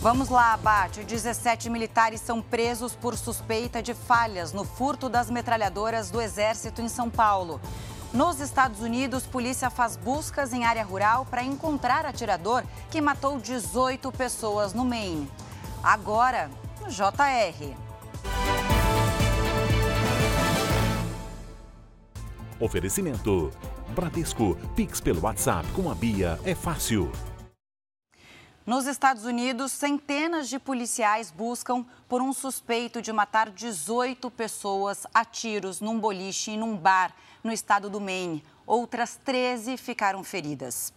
Vamos lá, abate. 17 militares são presos por suspeita de falhas no furto das metralhadoras do Exército em São Paulo. Nos Estados Unidos, polícia faz buscas em área rural para encontrar atirador que matou 18 pessoas no Maine. Agora, no JR. Oferecimento: Bradesco, Pix pelo WhatsApp com a Bia é fácil. Nos Estados Unidos, centenas de policiais buscam por um suspeito de matar 18 pessoas a tiros num boliche e num bar no estado do Maine. Outras 13 ficaram feridas.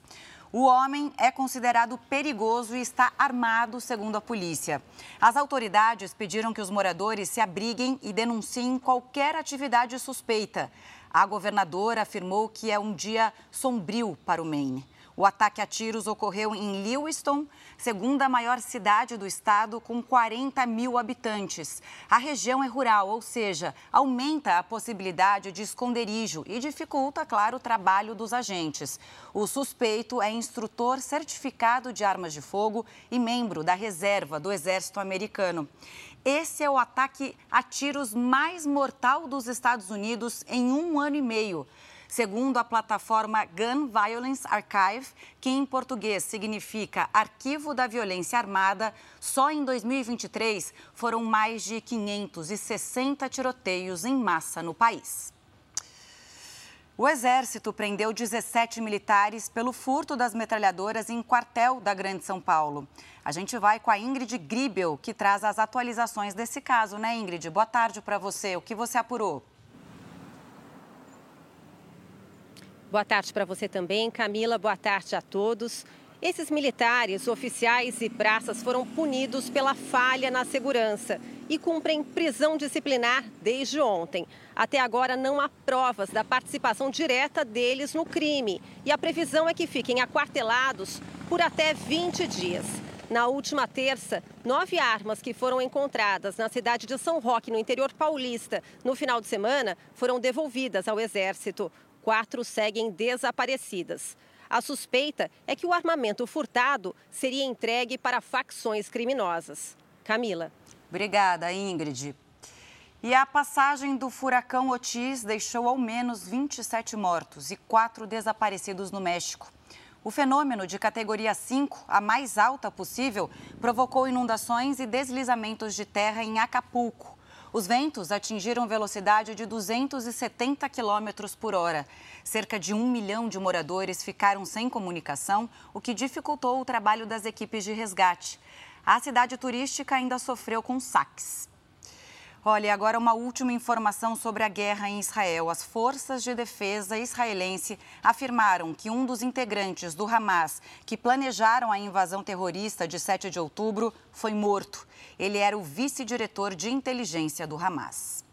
O homem é considerado perigoso e está armado, segundo a polícia. As autoridades pediram que os moradores se abriguem e denunciem qualquer atividade suspeita. A governadora afirmou que é um dia sombrio para o Maine. O ataque a tiros ocorreu em Lewiston, segunda maior cidade do estado, com 40 mil habitantes. A região é rural, ou seja, aumenta a possibilidade de esconderijo e dificulta, claro, o trabalho dos agentes. O suspeito é instrutor certificado de armas de fogo e membro da reserva do Exército Americano. Esse é o ataque a tiros mais mortal dos Estados Unidos em um ano e meio segundo a plataforma Gun Violence Archive, que em português significa Arquivo da Violência Armada, só em 2023 foram mais de 560 tiroteios em massa no país. O Exército prendeu 17 militares pelo furto das metralhadoras em quartel da Grande São Paulo. A gente vai com a Ingrid Gribel, que traz as atualizações desse caso, né, Ingrid? Boa tarde para você. O que você apurou? Boa tarde para você também, Camila. Boa tarde a todos. Esses militares, oficiais e praças foram punidos pela falha na segurança e cumprem prisão disciplinar desde ontem. Até agora não há provas da participação direta deles no crime e a previsão é que fiquem aquartelados por até 20 dias. Na última terça, nove armas que foram encontradas na cidade de São Roque, no interior paulista, no final de semana, foram devolvidas ao Exército quatro seguem desaparecidas. A suspeita é que o armamento furtado seria entregue para facções criminosas. Camila. Obrigada, Ingrid. E a passagem do furacão Otis deixou ao menos 27 mortos e quatro desaparecidos no México. O fenômeno de categoria 5, a mais alta possível, provocou inundações e deslizamentos de terra em Acapulco. Os ventos atingiram velocidade de 270 km por hora. Cerca de um milhão de moradores ficaram sem comunicação, o que dificultou o trabalho das equipes de resgate. A cidade turística ainda sofreu com saques. Olha, agora uma última informação sobre a guerra em Israel. As forças de defesa israelense afirmaram que um dos integrantes do Hamas que planejaram a invasão terrorista de 7 de outubro foi morto. Ele era o vice-diretor de inteligência do Hamas.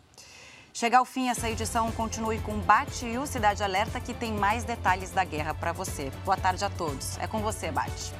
Chega ao fim essa edição, continue com Bate e o Cidade Alerta, que tem mais detalhes da guerra para você. Boa tarde a todos. É com você, Bate.